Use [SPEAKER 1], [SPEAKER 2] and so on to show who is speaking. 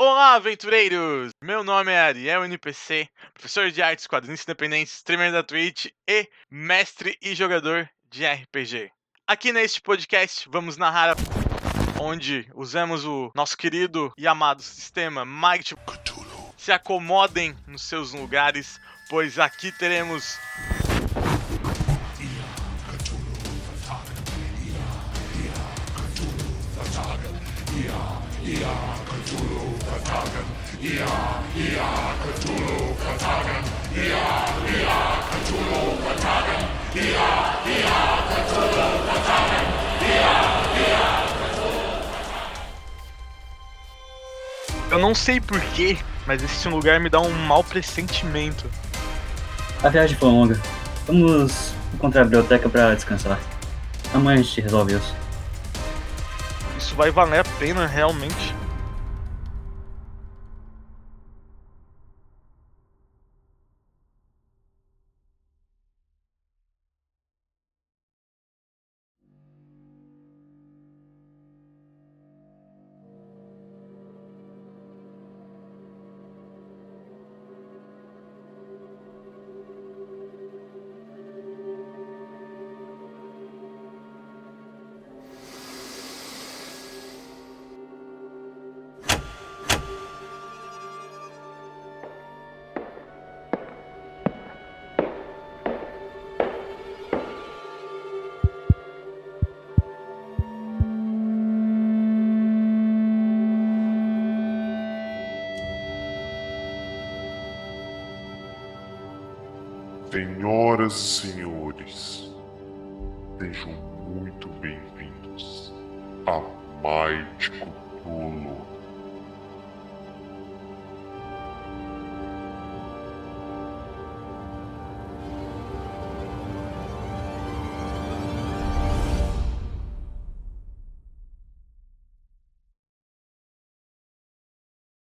[SPEAKER 1] Olá, aventureiros! Meu nome é Ariel NPC, professor de artes, quadrinhos independentes, streamer da Twitch e mestre e jogador de RPG. Aqui neste podcast vamos narrar a... onde usamos o nosso querido e amado sistema Might Cthulhu. Se acomodem nos seus lugares, pois aqui teremos Eu não sei porquê, mas esse lugar me dá um mau pressentimento.
[SPEAKER 2] A viagem foi longa. Vamos encontrar a biblioteca pra descansar. Amanhã a gente resolve isso.
[SPEAKER 1] Isso vai valer a pena realmente.
[SPEAKER 3] Senhoras e senhores, sejam muito bem-vindos a Might Cthulhu.